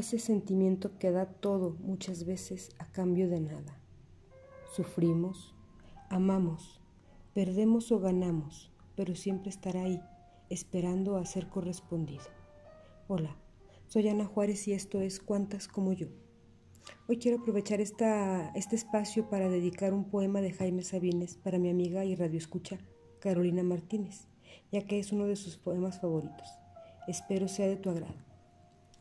ese sentimiento que da todo muchas veces a cambio de nada. Sufrimos, amamos, perdemos o ganamos, pero siempre estará ahí, esperando a ser correspondido. Hola, soy Ana Juárez y esto es Cuantas como yo. Hoy quiero aprovechar esta, este espacio para dedicar un poema de Jaime Sabines para mi amiga y radioescucha Carolina Martínez, ya que es uno de sus poemas favoritos. Espero sea de tu agrado.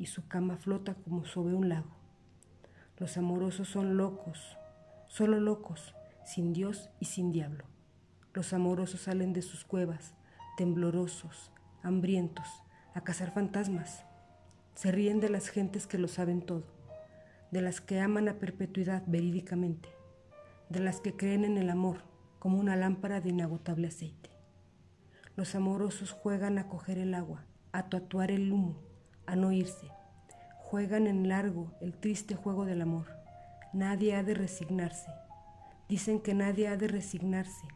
y su cama flota como sobre un lago. Los amorosos son locos, solo locos, sin Dios y sin diablo. Los amorosos salen de sus cuevas, temblorosos, hambrientos, a cazar fantasmas. Se ríen de las gentes que lo saben todo, de las que aman a perpetuidad verídicamente, de las que creen en el amor como una lámpara de inagotable aceite. Los amorosos juegan a coger el agua, a tatuar el humo, a no irse. Juegan en largo el triste juego del amor. Nadie ha de resignarse. Dicen que nadie ha de resignarse.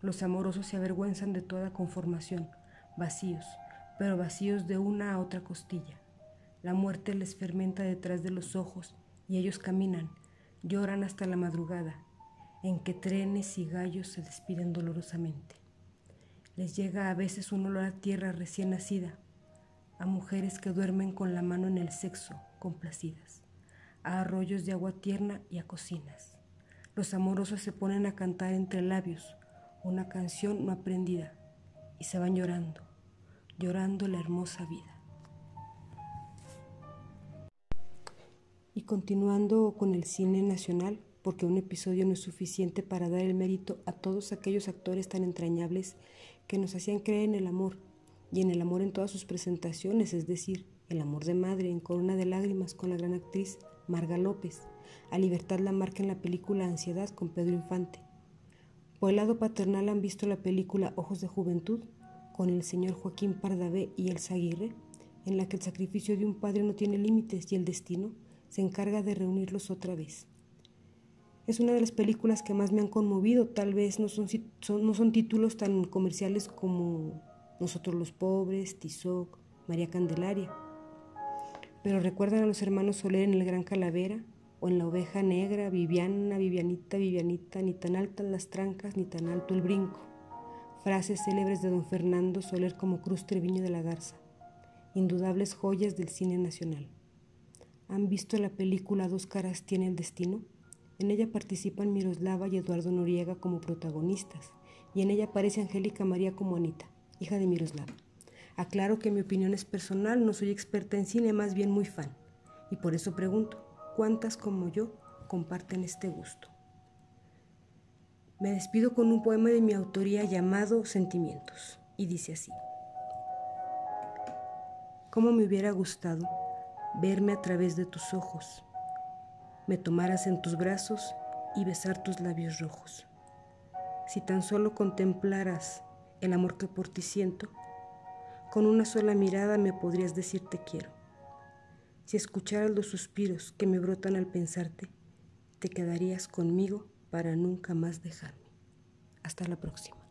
Los amorosos se avergüenzan de toda conformación, vacíos, pero vacíos de una a otra costilla. La muerte les fermenta detrás de los ojos y ellos caminan, lloran hasta la madrugada, en que trenes y gallos se despiden dolorosamente. Les llega a veces un olor a tierra recién nacida, a mujeres que duermen con la mano en el sexo, complacidas, a arroyos de agua tierna y a cocinas. Los amorosos se ponen a cantar entre labios una canción no aprendida y se van llorando, llorando la hermosa vida. Y continuando con el cine nacional, porque un episodio no es suficiente para dar el mérito a todos aquellos actores tan entrañables que nos hacían creer en el amor, y en el amor en todas sus presentaciones, es decir, el amor de madre en Corona de Lágrimas con la gran actriz Marga López, a Libertad la marca en la película Ansiedad con Pedro Infante. Por el lado paternal han visto la película Ojos de Juventud con el señor Joaquín Pardavé y Elsa Aguirre, en la que el sacrificio de un padre no tiene límites y el destino se encarga de reunirlos otra vez. Es una de las películas que más me han conmovido, tal vez no son, no son títulos tan comerciales como Nosotros los Pobres, Tizoc, María Candelaria, pero recuerdan a los hermanos Soler en El Gran Calavera o en La Oveja Negra, Viviana, Vivianita, Vivianita, ni tan altas las trancas, ni tan alto el brinco. Frases célebres de don Fernando Soler como Cruz Treviño de la Garza, indudables joyas del cine nacional. ¿Han visto la película Dos caras tiene el destino? En ella participan Miroslava y Eduardo Noriega como protagonistas, y en ella aparece Angélica María como Anita, hija de Miroslava. Aclaro que mi opinión es personal, no soy experta en cine, más bien muy fan, y por eso pregunto, ¿cuántas como yo comparten este gusto? Me despido con un poema de mi autoría llamado Sentimientos, y dice así. ¿Cómo me hubiera gustado verme a través de tus ojos? me tomaras en tus brazos y besar tus labios rojos. Si tan solo contemplaras el amor que por ti siento, con una sola mirada me podrías decir te quiero. Si escucharas los suspiros que me brotan al pensarte, te quedarías conmigo para nunca más dejarme. Hasta la próxima.